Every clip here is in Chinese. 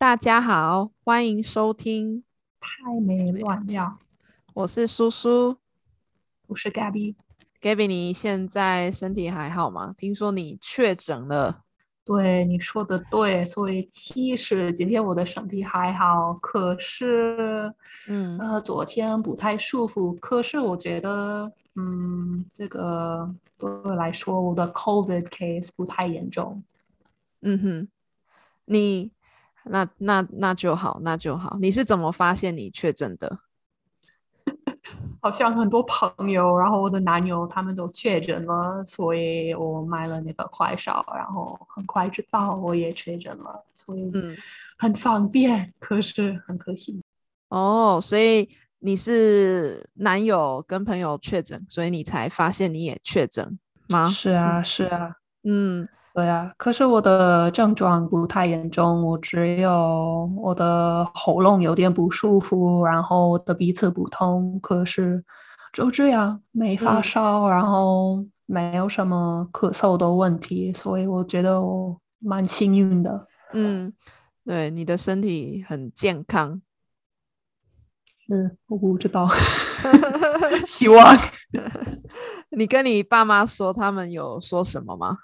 大家好，欢迎收听。太没乱料，我是苏苏，我是 Gabby。Gabby，你现在身体还好吗？听说你确诊了。对，你说的对，所以其实今天我的身体还好，可是，嗯呃，昨天不太舒服。可是我觉得，嗯，这个对我来说，我的 COVID case 不太严重。嗯哼，你那那那就好，那就好。你是怎么发现你确诊的？好像很多朋友，然后我的男友他们都确诊了，所以我买了那个快烧，然后很快就到我也确诊了，所以嗯，很方便，可是很可惜。哦，所以你是男友跟朋友确诊，所以你才发现你也确诊吗？是啊，是啊，嗯对啊。可是我的症状不太严重，我只有我的喉咙有点不舒服，然后我的鼻子不通，可是就这样，没发嗯烧，然后没有什么咳嗽的问题，所以我觉得我蛮幸运的。嗯，对，你的身体很健康。嗯，我不知道，希 望。你跟你爸妈说，他们有说什么吗？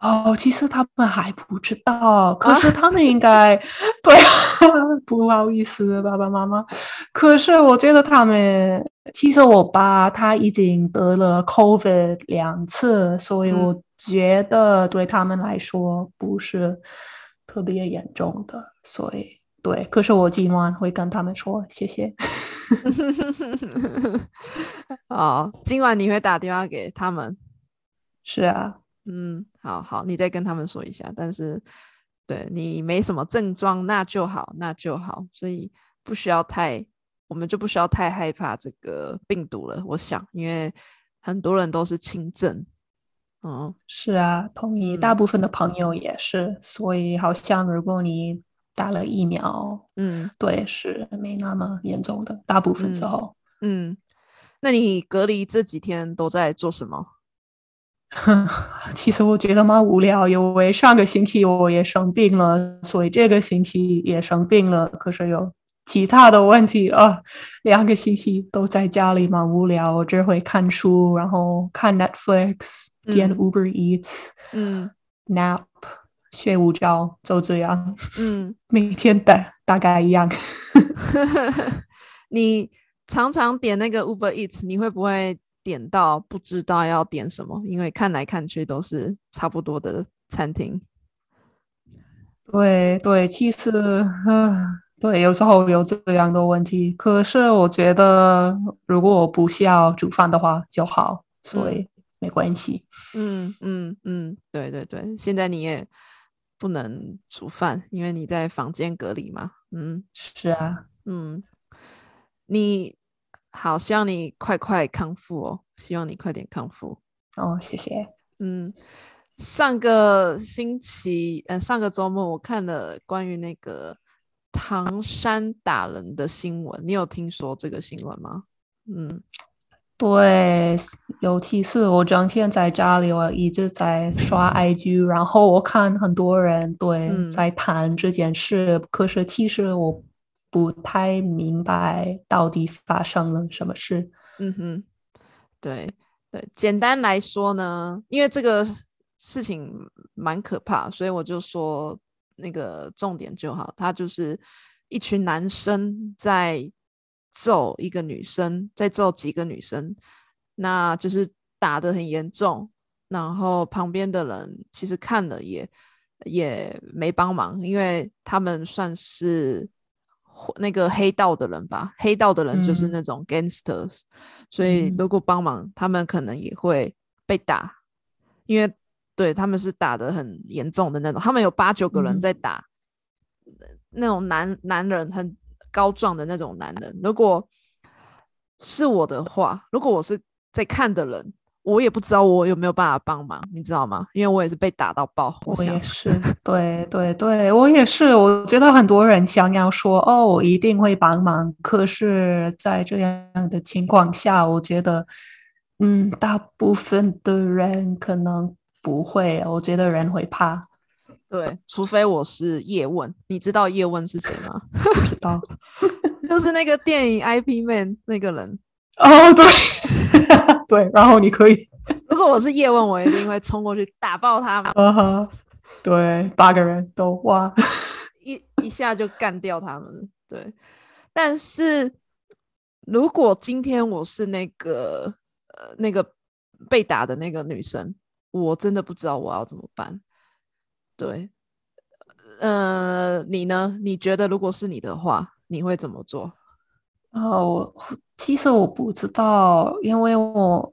哦，其实他们还不知道，可是他们应该，对啊，不好意思，爸爸妈妈。可是我觉得他们，其实我爸他已经得了 COVID 两次，所以嗯我觉得对他们来说不是特别严重的，所以对。可是我今晚会跟他们说谢谢。哦，今晚你会打电话给他们？是啊，嗯，好好，你再跟他们说一下。但是，对你没什么症状，那就好，那就好，所以不需要太，我们就不需要太害怕这个病毒了。我想，因为很多人都是轻症。嗯是啊，同意。大嗯部分的朋友也是，所以好像如果你打了疫苗，嗯对，是没那么严重的，大部分时嗯候。嗯，那你隔离这几天都在做什么？其实我觉得蛮无聊，因为上个星期我也生病了，所以这个星期也生病了。可是有其他的问题啊，两个星期都在家里蛮无聊，我只会看书，然后看 Netflix，点嗯 Uber Eats，嗯 nap，睡午觉，就这样，嗯。每天大大概一样。你常常点那个 Uber Eats，你会不会点到不知道要点什么？因为看来看去都是差不多的餐厅。对对，其实，嗯，对，有时候有这样的问题。可是我觉得，如果我不需要煮饭的话就好，所嗯以没关系。嗯嗯嗯，对对对，现在你也不能煮饭，因为你在房间隔离嘛。嗯是啊，嗯，你好，希望你快快康复哦，希望你快点康复。哦，谢谢。嗯，上个星期，呃，上个周末我看了关于那个唐山打人的新闻，你有听说这个新闻吗？嗯对，尤其是我整天在家里，我一直在刷 IG，然后我看很多人对嗯在谈这件事，可是其实我不太明白到底发生了什么事。嗯哼，对对，简单来说呢，因为这个事情蛮可怕，所以我就说那个重点就好，他就是一群男生在揍一个女生，在揍几个女生，那就是打得很严重，然后旁边的人其实看了也也没帮忙，因为他们算是那个黑道的人吧，黑道的人就是嗯。那种 gangsters，、所以嗯。如果帮忙，他们可能也会被打，因为对他们是打的很严重的那种，他们有八九个人嗯。在打，那种男男人很高壮的那种男人。如果是我的话，如果我是在看的人，我也不知道我有没有办法帮忙，你知道吗？因为我也是被打到爆。我我也是，对对对，我也是。我觉得很多人想要说哦，我一定会帮忙，可是，在这样的情况下，我觉得，嗯，大部分的人可能不会。我觉得人会怕。对，除非我是叶问，你知道叶问是谁吗？不知道，就是那个电影《IP Man》那个人。哦，对，对，然后你可以，如果我是叶问，我一定会冲过去打爆他们。对，八个人都哇，一一下就干掉他们。对，但是如果今天我是那个呃那个被打的那个女生，我真的不知道我要怎么办。对，呃，你呢？你觉得如果是你的话，你会怎么做？啊，我其实我不知道，因为我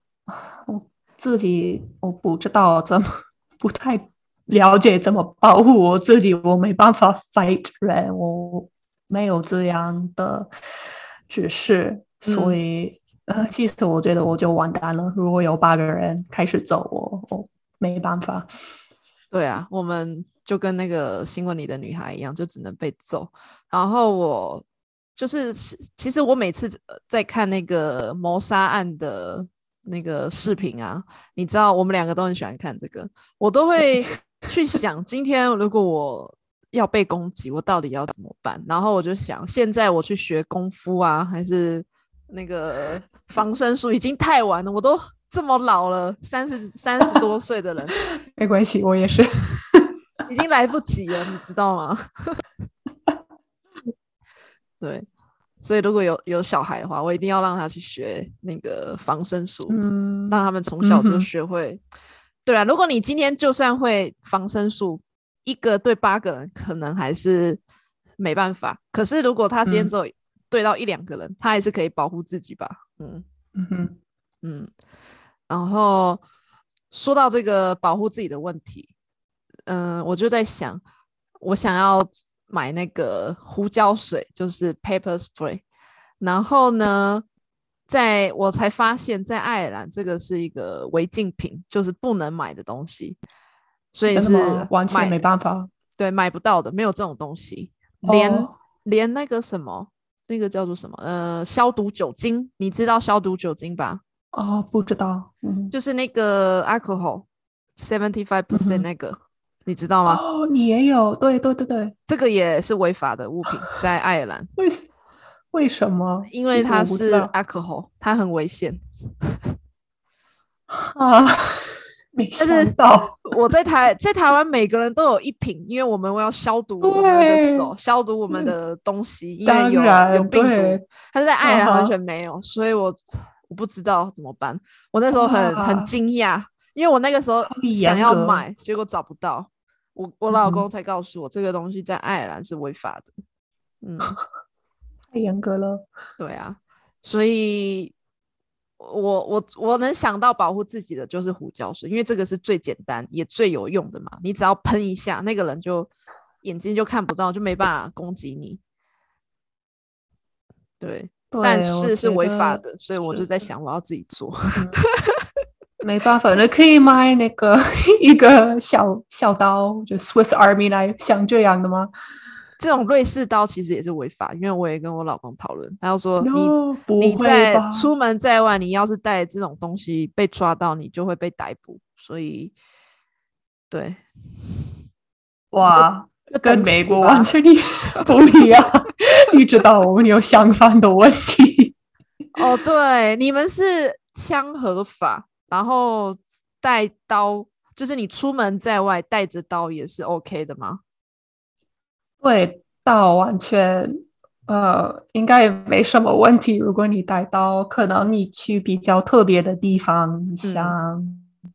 我自己我不知道怎么不太了解怎么保护我自己，我没办法 fight 人，我没有这样的指示，所以呃，其实我觉得我就完蛋了。如果有八个人开始走，我我没办法。对啊，我们就跟那个新闻里的女孩一样，就只能被揍。然后我就是，其实我每次在看那个谋杀案的那个视频啊，你知道，我们两个都很喜欢看这个，我都会去想，今天如果我要被攻击，我到底要怎么办？然后我就想，现在我去学功夫啊，还是那个防身术，已经太晚了，我都。这么老了，三十三十多 岁的人，没关系，我也是，已经来不及了，你知道吗？对，所以如果有有小孩的话，我一定要让他去学那个防身术，让他们从小就学会。对啊，如果你今天就算会防身术，一个对八个人可能还是没办法。可是如果他今天只有对到一两个人，他还是可以保护自己吧？嗯嗯哼嗯。然后说到这个保护自己的问题，嗯，我就在想，我想要买那个胡椒水，就是 paper spray。然后呢，在我才发现，在爱尔兰这个是一个违禁品，就是不能买的东西，所以是完全没办法，对，买不到的，没有这种东西，连连那个什么，那个叫做什么，呃，消毒酒精，你知道消毒酒精吧？哦，不知道，嗯，就是那个 alcohol seventy five percent 那个，你知道吗？哦，你也有，对对对对，这个也是违法的物品，在爱尔兰。为为什么？因为它是 alcohol，它很危险。啊，没想到。我在台在台湾，每个人都有一瓶，因为我们要消毒我们的手，消毒我们的东西，因为有有病毒。但是在爱尔兰完全没有，所以我。我不知道怎么办，我那时候很很惊讶，因为我那个时候想要买，结果找不到。我我老公才告诉我，这个东西在爱尔兰是违法的。嗯，太严格了。对啊，所以我我我能想到保护自己的就是胡椒水，因为这个是最简单也最有用的嘛。你只要喷一下，那个人就眼睛就看不到，就没办法攻击你。对。但是是违法的，所以我就在想，我要自己做。没办法，那可以买那个 一个小小刀，就 Swiss Army 来像这样的吗？这种瑞士刀其实也是违法，因为我也跟我老公讨论，他说你你在出门在外，你要是带这种东西被抓到，你就会被逮捕。所以，对，哇。跟美国完全 不一样，你知道我们有相反的问题。哦，对，你们是枪合法，然后带刀，就是你出门在外带着刀也是 OK 的吗？对，刀完全呃应该也没什么问题。如果你带刀，可能你去比较特别的地方，像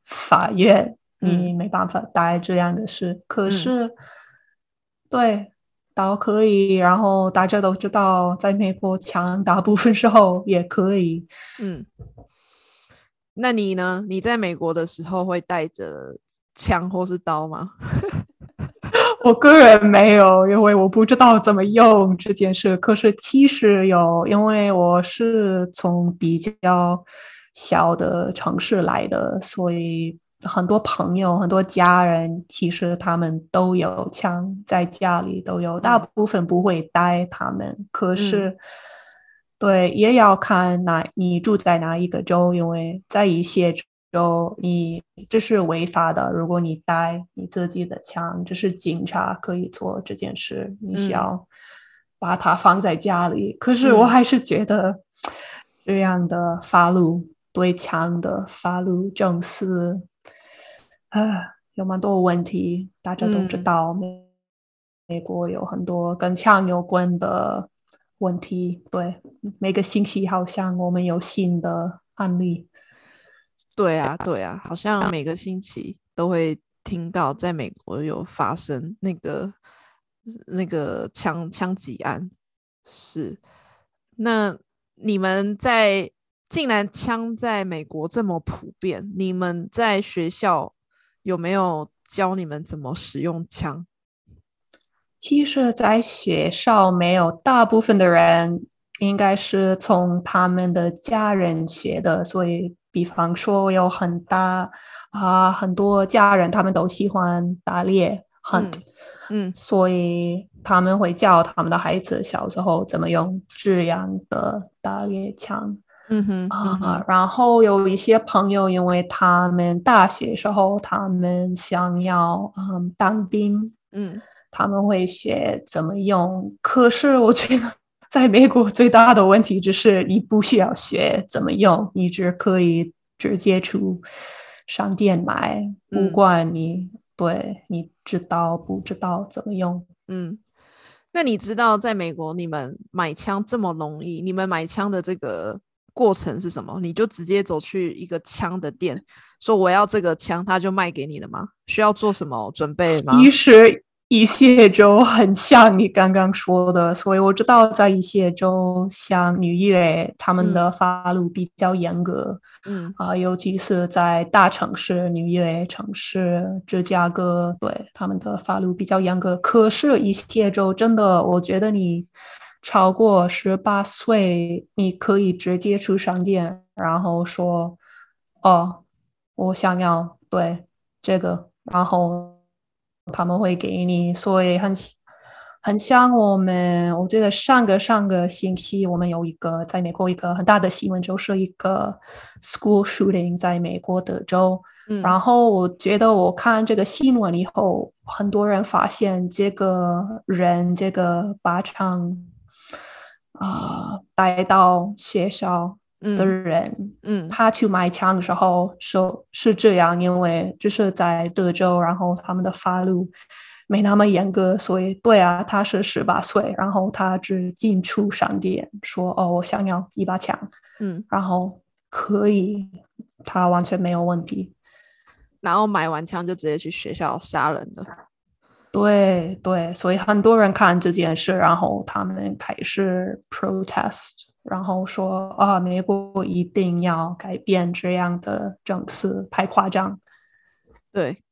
法院，你没办法带这样的事。可是。对，刀可以，然后大家都知道，在美国枪大部分时候也可以。嗯，那你呢？你在美国的时候会带着枪或是刀吗？我个人没有，因为我不知道怎么用这件事。可是其实有，因为我是从比较小的城市来的，所以。很多朋友、很多家人，其实他们都有枪，在家里都有，大部分不会带他们。可是，对，也要看哪你住在哪一个州，因为在一些州，你这是违法的。如果你带你自己的枪，这是警察可以做这件事，你需要把它放在家里。可是我还是觉得这样的法律对枪的法律正是啊，有蛮多问题。大家都知道，美美国有很多跟枪有关的问题。对，每个星期好像我们有新的案例。对啊，对啊，好像每个星期都会听到在美国有发生那个那个枪枪击案。是，那你们在竟然枪在美国这么普遍，你们在学校有没有教你们怎么使用枪？其实，在学校没有，大部分的人应该是从他们的家人学的，所以。比方说，有很大啊，很多家人他们都喜欢打猎，hunt，嗯，所以他们会教他们的孩子小时候怎么用这样的打猎枪，嗯哼啊，然后有一些朋友，因为他们大学时候他们想要嗯当兵，嗯，他们会学怎么用，可是我觉得。在美国最大的问题就是你不需要学怎么用，你只可以直接去商店买，不管你对你知道不知道怎么用。嗯，那你知道在美国你们买枪这么容易？你们买枪的这个过程是什么？你就直接走去一个枪的店，说我要这个枪，他就卖给你了吗？需要做什么准备吗？其实。一些州很像你刚刚说的，所以我知道在一些州，像纽约，他们的法律比较严格。嗯啊，尤其是在大城市，纽约城市、芝加哥，对他们的法律比较严格。可是，一些州真的，我觉得你超过十八岁，你可以直接去商店，然后说：“哦，我想要对这个。”然后。他们会给你，所以很很像我们。我觉得上个上个星期，我们有一个在美国一个很大的新闻，就是一个 school shooting 在美国德州。然后我觉得我看这个新闻以后，很多人发现这个人这个把枪啊带到学校。的人，嗯，他去买枪的时候说是这样，因为就是在德州，然后他们的法律没那么严格，所以对啊，他是十八岁，然后他只进出商店说哦，我想要一把枪，嗯，然后可以，他完全没有问题，然后买完枪就直接去学校杀人了，对对，所以很多人看这件事，然后他们开始 protest。然后说啊，美国一定要改变这样的政策，太夸张。对，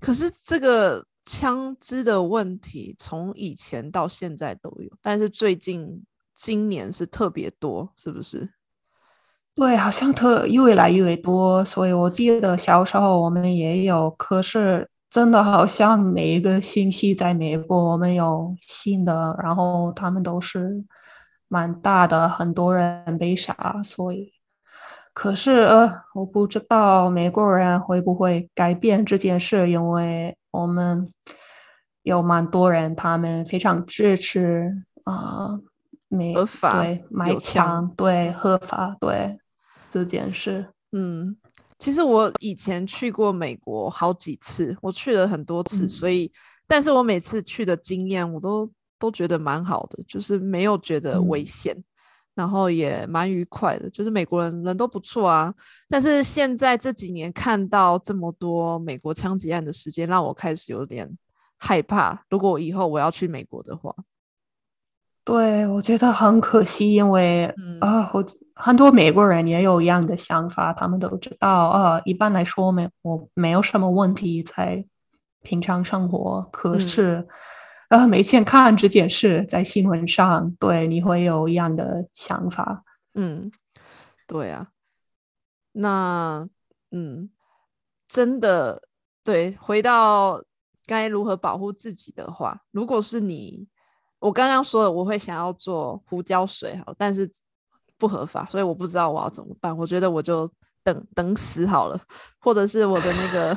可是这个枪支的问题从以前到现在都有，但是最近今年是特别多，是不是？对，好像特越来越多。所以我记得小时候我们也有，可是真的好像每一个星期在美国我们有新的，然后他们都是。蛮大的，很多人被杀，所以，可是呃，我不知道美国人会不会改变这件事，因为我们有蛮多人，他们非常支持啊，美合法对买枪对合法对这件事。嗯，其实我以前去过美国好几次，我去了很多次，所以，但是我每次去的经验，我都。都觉得蛮好的，就是没有觉得危险，然后也蛮愉快的。就是美国人人都不错啊。但是现在这几年看到这么多美国枪击案的时间，让我开始有点害怕。如果以后我要去美国的话，对我觉得很可惜，因为啊，我很多美国人也有一样的想法，他们都知道啊。一般来说，没我没有什么问题在平常生活，可是。呃，没钱看这件事在新闻上，对你会有一样的想法。嗯，对啊，那嗯，真的对，回到该如何保护自己的话，如果是你，我刚刚说的，我会想要做胡椒水，好，但是不合法，所以我不知道我要怎么办。我觉得我就等等死好了，或者是我的那个，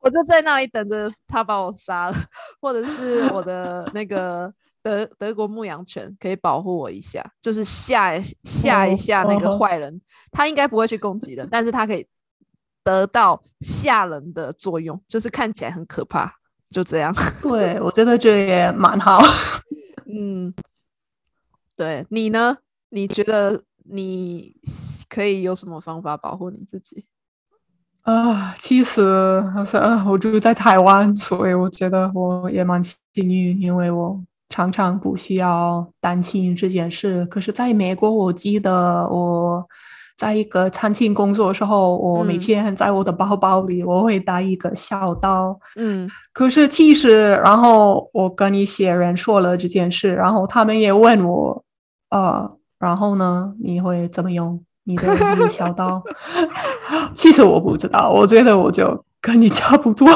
我就在那里等着他把我杀了，或者是我的 那个德德国牧羊犬可以保护我一下，就是吓吓一下那个坏人，他应该不会去攻击人，但是他可以得到吓人的作用，就是看起来很可怕，就这样。对，我真的觉得也蛮好。嗯，对你呢？你觉得你可以有什么方法保护你自己？啊，其实好像我住在台湾，所以我觉得我也蛮幸运，因为我常常不需要担心这件事。可是在美国，我记得我在一个餐厅工作的时候，我每天在我的包包里我会带一个小刀。嗯，可是其实，然后我跟一些人说了这件事，然后他们也问我，呃。然后呢？你会怎么用你的小刀？其实我不知道，我觉得我就跟你差不多。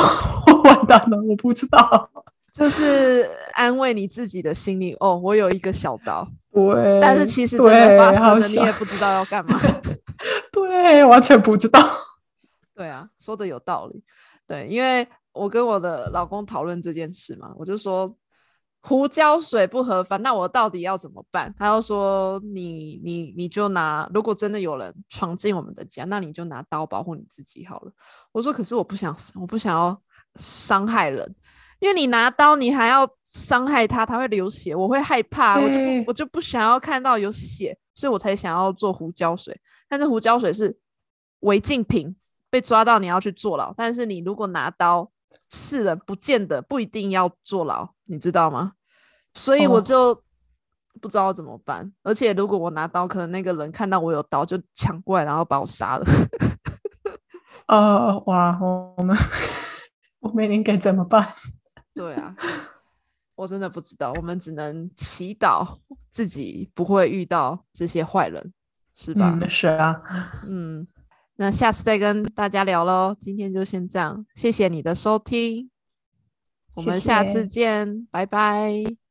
完蛋了，我不知道。就是安慰你自己的心理哦，我有一个小刀。对。但是其实真的发生了，你也不知道要干嘛。对，完全不知道。对啊，说的有道理。对，因为我跟我的老公讨论这件事嘛，我就说。胡椒水不合法，那我到底要怎么办？他又说：“你你你就拿，如果真的有人闯进我们的家，那你就拿刀保护你自己好了。”我说：“可是我不想，我不想要伤害人，因为你拿刀，你还要伤害他，他会流血，我会害怕，我就我就不想要看到有血，所以我才想要做胡椒水。但是胡椒水是违禁品，被抓到你要去坐牢。但是你如果拿刀。”是人，不见得不一定要坐牢，你知道吗？所以我就不知道怎么办。而且如果我拿刀，可能那个人看到我有刀就抢过来，然后把我杀了。呃，哇，我们我们应该怎么办？对啊，我真的不知道。我们只能祈祷自己不会遇到这些坏人，是吧？是啊，嗯。那下次再跟大家聊喽，今天就先这样，谢谢你的收听，我们下次见，拜拜。